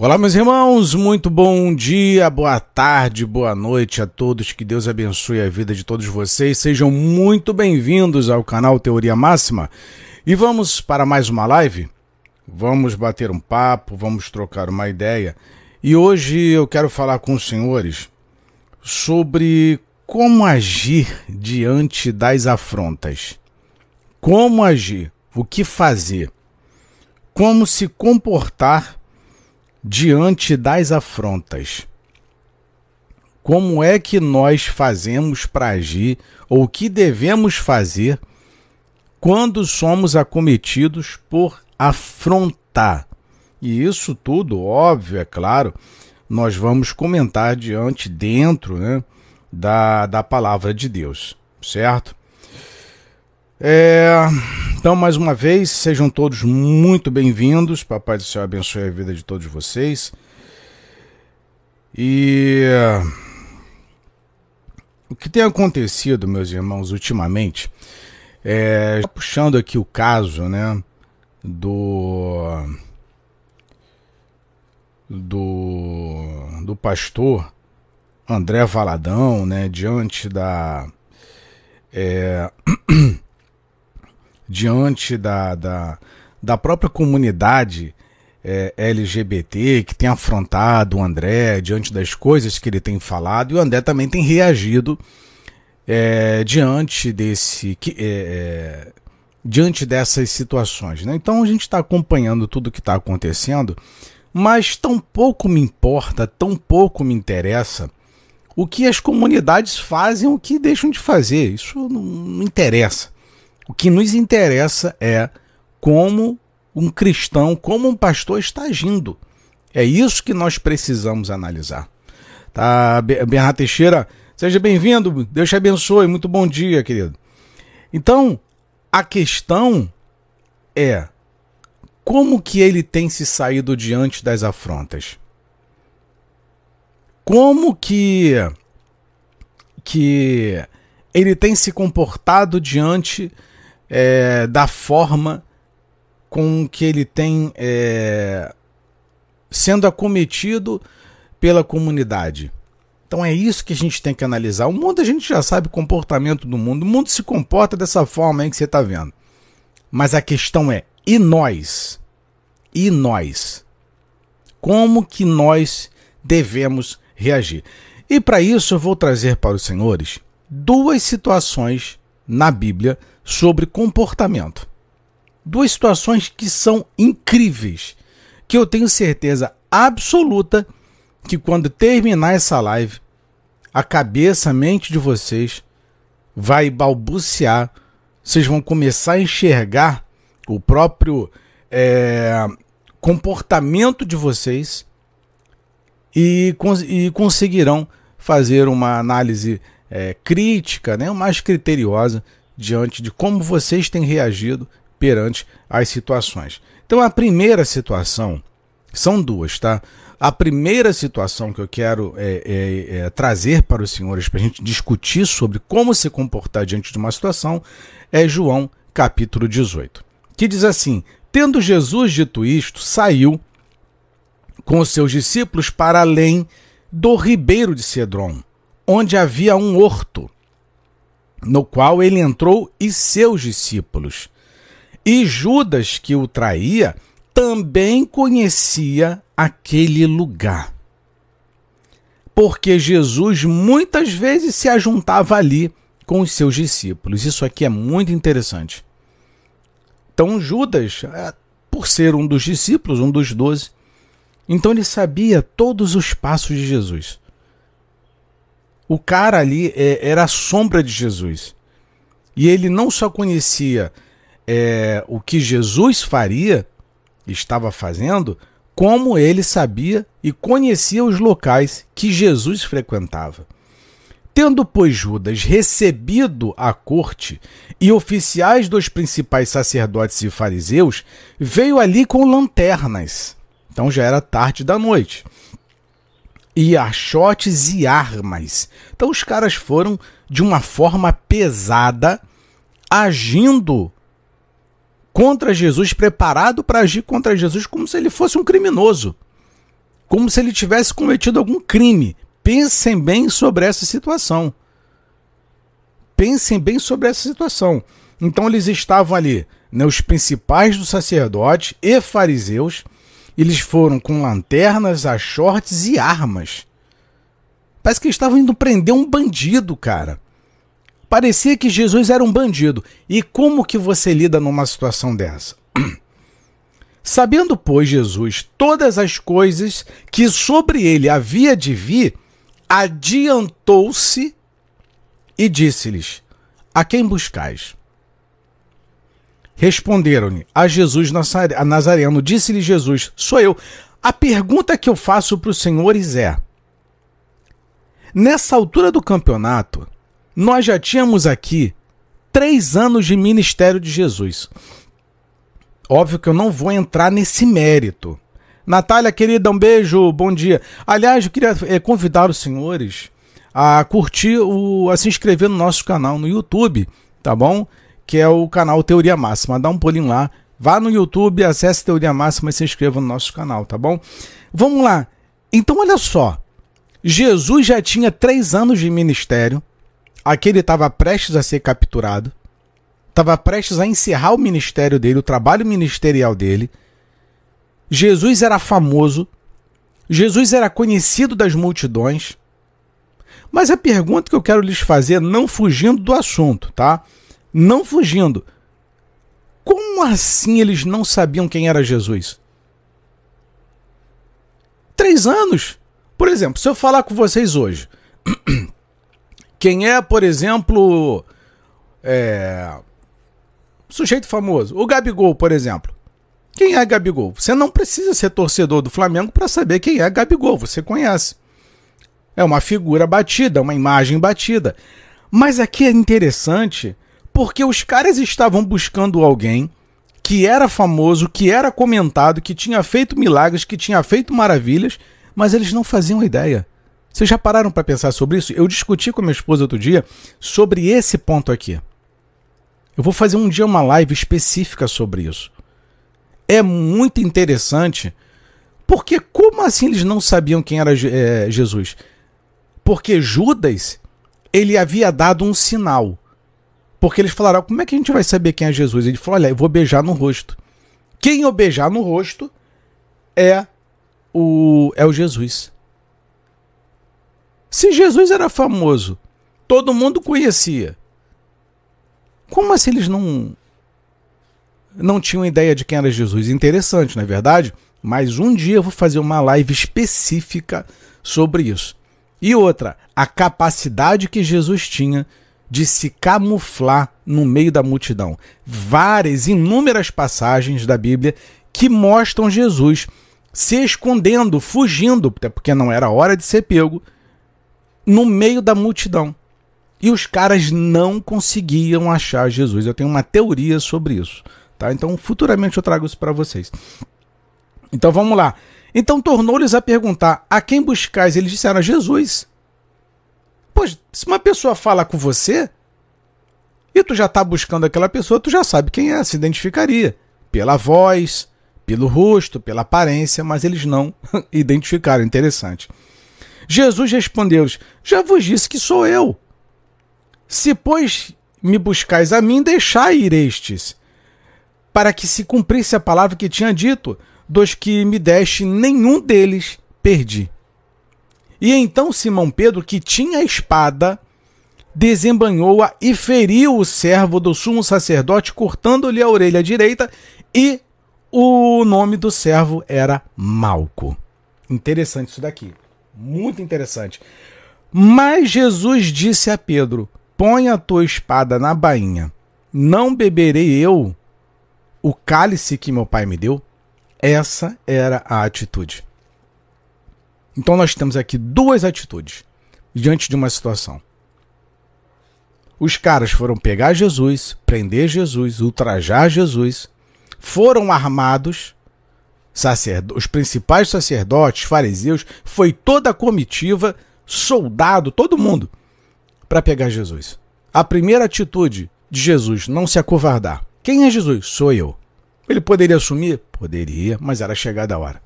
Olá, meus irmãos, muito bom dia, boa tarde, boa noite a todos. Que Deus abençoe a vida de todos vocês. Sejam muito bem-vindos ao canal Teoria Máxima. E vamos para mais uma live? Vamos bater um papo, vamos trocar uma ideia. E hoje eu quero falar com os senhores sobre como agir diante das afrontas. Como agir, o que fazer, como se comportar diante das afrontas. Como é que nós fazemos para agir ou o que devemos fazer quando somos acometidos por afrontar? E isso tudo, óbvio, é claro, nós vamos comentar diante, dentro né, da, da palavra de Deus, certo? É, então, mais uma vez, sejam todos muito bem-vindos. Papai do Céu abençoe a vida de todos vocês. E o que tem acontecido, meus irmãos, ultimamente, é, puxando aqui o caso, né, do do do pastor André Valadão, né, diante da é, diante da, da, da própria comunidade é, LGBT que tem afrontado o André diante das coisas que ele tem falado, e o André também tem reagido é, diante desse. Que, é, é diante dessas situações. Né? Então a gente está acompanhando tudo o que está acontecendo, mas tão pouco me importa, tão pouco me interessa o que as comunidades fazem, o que deixam de fazer. Isso não, não interessa. O que nos interessa é como um cristão, como um pastor está agindo. É isso que nós precisamos analisar. Tá, Bernardo Teixeira, seja bem-vindo. Deus te abençoe. Muito bom dia, querido. Então, a questão é como que ele tem se saído diante das afrontas? Como que que ele tem se comportado diante é, da forma com que ele tem é, sendo acometido pela comunidade. Então é isso que a gente tem que analisar. O mundo a gente já sabe o comportamento do mundo. O mundo se comporta dessa forma aí que você está vendo. Mas a questão é: e nós? E nós? Como que nós devemos reagir? E para isso eu vou trazer para os senhores duas situações na Bíblia sobre comportamento. Duas situações que são incríveis, que eu tenho certeza absoluta que quando terminar essa live, a cabeça, a mente de vocês vai balbuciar, vocês vão começar a enxergar o próprio é, comportamento de vocês e, e, conseguirão fazer uma análise é, crítica, né, mais criteriosa diante de como vocês têm reagido perante as situações. Então, a primeira situação são duas, tá? A primeira situação que eu quero é, é, é, trazer para os senhores para a gente discutir sobre como se comportar diante de uma situação é João capítulo 18, que diz assim: Tendo Jesus dito isto, saiu com os seus discípulos para além do ribeiro de Cedron, onde havia um horto no qual ele entrou e seus discípulos. E Judas, que o traía, também conhecia aquele lugar. Porque Jesus muitas vezes se ajuntava ali com os seus discípulos. Isso aqui é muito interessante. Então, Judas, é, por ser um dos discípulos, um dos doze, então ele sabia todos os passos de Jesus. O cara ali é, era a sombra de Jesus. E ele não só conhecia é, o que Jesus faria, estava fazendo, como ele sabia e conhecia os locais que Jesus frequentava. Tendo, pois, Judas recebido a corte e oficiais dos principais sacerdotes e fariseus, veio ali com lanternas. Então já era tarde da noite e achotes e armas. Então os caras foram de uma forma pesada, agindo contra Jesus, preparado para agir contra Jesus como se ele fosse um criminoso. como se ele tivesse cometido algum crime. Pensem bem sobre essa situação. Pensem bem sobre essa situação. Então eles estavam ali, né, os principais dos sacerdotes e fariseus, eles foram com lanternas, achortes e armas. Parece que estavam indo prender um bandido, cara. Parecia que Jesus era um bandido. E como que você lida numa situação dessa? Sabendo, pois, Jesus todas as coisas que sobre ele havia de vir, adiantou-se e disse-lhes: A quem buscais? Responderam-lhe a Jesus Nazareno. Disse-lhe Jesus: Sou eu. A pergunta que eu faço para os senhores é: Nessa altura do campeonato, nós já tínhamos aqui três anos de ministério de Jesus. Óbvio que eu não vou entrar nesse mérito. Natália, querida, um beijo, bom dia. Aliás, eu queria é, convidar os senhores a curtir, o, a se inscrever no nosso canal no YouTube, tá bom? Que é o canal Teoria Máxima. Dá um pulinho lá, vá no YouTube, acesse Teoria Máxima e se inscreva no nosso canal, tá bom? Vamos lá. Então, olha só. Jesus já tinha três anos de ministério. Aqui ele estava prestes a ser capturado estava prestes a encerrar o ministério dele, o trabalho ministerial dele. Jesus era famoso, Jesus era conhecido das multidões. Mas a pergunta que eu quero lhes fazer, não fugindo do assunto, tá? Não fugindo. Como assim eles não sabiam quem era Jesus? Três anos. Por exemplo, se eu falar com vocês hoje, quem é, por exemplo, é, sujeito famoso. O Gabigol, por exemplo. Quem é Gabigol? Você não precisa ser torcedor do Flamengo para saber quem é Gabigol, você conhece. É uma figura batida, uma imagem batida. Mas aqui é interessante porque os caras estavam buscando alguém que era famoso, que era comentado, que tinha feito milagres, que tinha feito maravilhas, mas eles não faziam ideia. Vocês já pararam para pensar sobre isso? Eu discuti com minha esposa outro dia sobre esse ponto aqui. Eu vou fazer um dia uma live específica sobre isso. É muito interessante, porque como assim eles não sabiam quem era é, Jesus? Porque Judas, ele havia dado um sinal. Porque eles falaram, como é que a gente vai saber quem é Jesus? Ele falou, olha, eu vou beijar no rosto. Quem eu beijar no rosto é o, é o Jesus. Se Jesus era famoso, todo mundo conhecia, como assim eles não não tinham ideia de quem era Jesus? Interessante, não é verdade? Mas um dia eu vou fazer uma live específica sobre isso. E outra, a capacidade que Jesus tinha de se camuflar no meio da multidão. Várias, inúmeras passagens da Bíblia que mostram Jesus se escondendo, fugindo, até porque não era hora de ser pego, no meio da multidão. E os caras não conseguiam achar Jesus. Eu tenho uma teoria sobre isso, tá? Então, futuramente eu trago isso para vocês. Então, vamos lá. Então, tornou-lhes a perguntar: A quem buscais? Eles disseram: A Jesus. Pois, se uma pessoa fala com você e tu já está buscando aquela pessoa, tu já sabe quem é, se identificaria pela voz, pelo rosto, pela aparência, mas eles não identificaram. Interessante. Jesus respondeu-lhes: Já vos disse que sou eu. Se, pois, me buscais a mim, deixai ir estes, para que se cumprisse a palavra que tinha dito, dos que me deste, nenhum deles perdi. E então Simão Pedro, que tinha a espada, desembanhou-a e feriu o servo do sumo sacerdote, cortando-lhe a orelha direita, e o nome do servo era Malco. Interessante isso daqui. Muito interessante. Mas Jesus disse a Pedro: Põe a tua espada na bainha. Não beberei eu o cálice que meu pai me deu? Essa era a atitude. Então nós temos aqui duas atitudes diante de uma situação. Os caras foram pegar Jesus, prender Jesus, ultrajar Jesus, foram armados, os principais sacerdotes, fariseus, foi toda a comitiva, soldado, todo mundo para pegar Jesus. A primeira atitude de Jesus, não se acovardar. Quem é Jesus? Sou eu. Ele poderia assumir? Poderia, mas era chegada a hora.